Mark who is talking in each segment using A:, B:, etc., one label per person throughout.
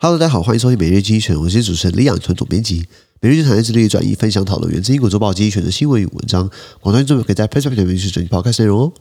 A: Hello，大家好，欢迎收听每日精选，我是主持人李养纯总编辑。每日精选致力转移分享讨论源自英国周报精选的新闻与文章，广大听众可以在 PressPlay 里面去转译 Podcast 内容哦。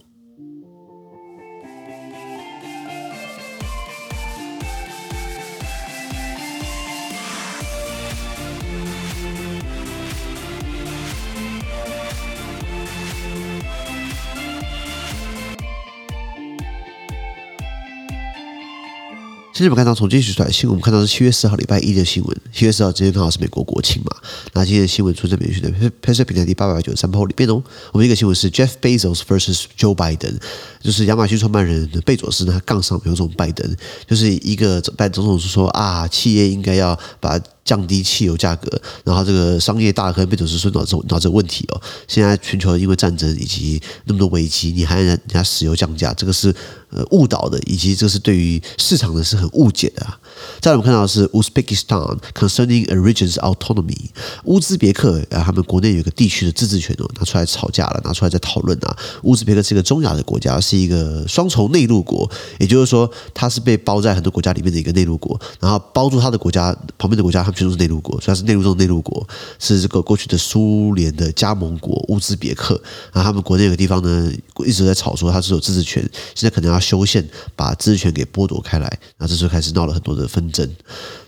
A: 今天我们看到从今天取出来新闻，我们看到是七月四号礼拜一的新闻。七月四号今天刚好是美国国庆嘛，那今天的新闻出在美讯的拍摄平台第八百九十三号里面哦。我们一个新闻是 Jeff Bezos vs Joe Biden，就是亚马逊创办人贝佐斯呢，他杠上美国总统拜登，就是一个拜登总统是说啊，企业应该要把。降低汽油价格，然后这个商业大亨贝佐斯说导致导致问题哦。现在全球因为战争以及那么多危机，你还让人家石油降价，这个是呃误导的，以及这是对于市场的是很误解的啊。再来我们看到的是 Uzbekistan concerning a region's autonomy，乌兹别克啊，他们国内有个地区的自治权哦，拿出来吵架了，拿出来在讨论啊。乌兹别克是一个中亚的国家，是一个双重内陆国，也就是说它是被包在很多国家里面的一个内陆国，然后包住它的国家旁边的国家，全全都是内陆国，虽然是内陆中的内陆国，是这个过去的苏联的加盟国乌兹别克。然后他们国内有个地方呢，一直在吵说它是有自治权，现在可能要修宪，把自治权给剥夺开来。然后这时候开始闹了很多的纷争。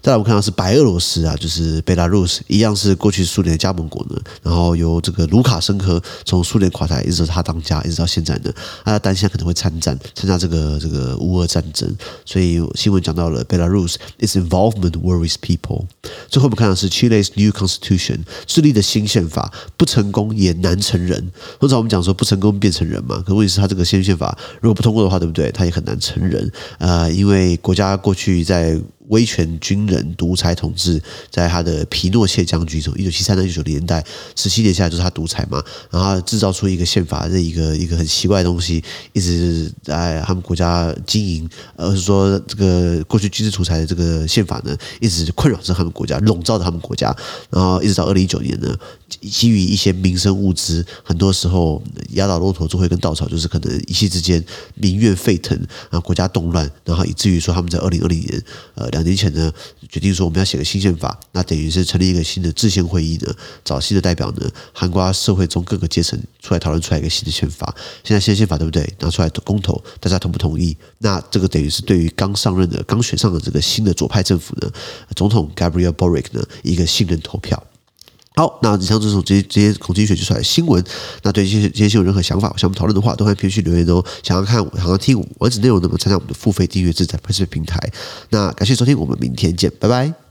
A: 再来我们看到是白俄罗斯啊，就是 Belarus，一样是过去苏联的加盟国呢。然后由这个卢卡申科从苏联垮台一直他当家，一直到现在呢，他担心他可能会参战，参加这个这个乌俄战争。所以新闻讲到了 Belarus its involvement worries people。最后我们看到是 Chile's new constitution，智利的新宪法不成功也难成人。通常我们讲说不成功变成人嘛，可问题是他这个新宪法如果不通过的话，对不对？他也很难成人。呃，因为国家过去在威权军人独裁统治，在他的皮诺切将军从一九七三到一九九零年代十七年下来就是他独裁嘛，然后制造出一个宪法这一个一个很奇怪的东西，一直在他们国家经营，而是说这个过去军事独裁的这个宪法呢，一直困扰着他们国家，笼罩着他们国家，然后一直到二零一九年呢，基于一些民生物资，很多时候压倒骆驼最后一根稻草，就是可能一夕之间民怨沸腾，然后国家动乱，然后以至于说他们在二零二零年呃。两年前呢，决定说我们要写个新宪法，那等于是成立一个新的制宪会议呢，找新的代表呢，韩国社会中各个阶层出来讨论出来一个新的宪法。现在新宪法对不对？拿出来公投，大家同不同意？那这个等于是对于刚上任的、刚选上的这个新的左派政府呢，总统 Gabriel Boric 呢，一个信任投票。好，那以上就是从这些这些孔精选举出来的新闻。那对这些这些新闻有任何想法，想我们讨论的话，都欢迎评论区留言哦。想要看，想要听完整内容，那么参加我们的付费订阅制在拍摄平台。那感谢收听，我们明天见，拜拜。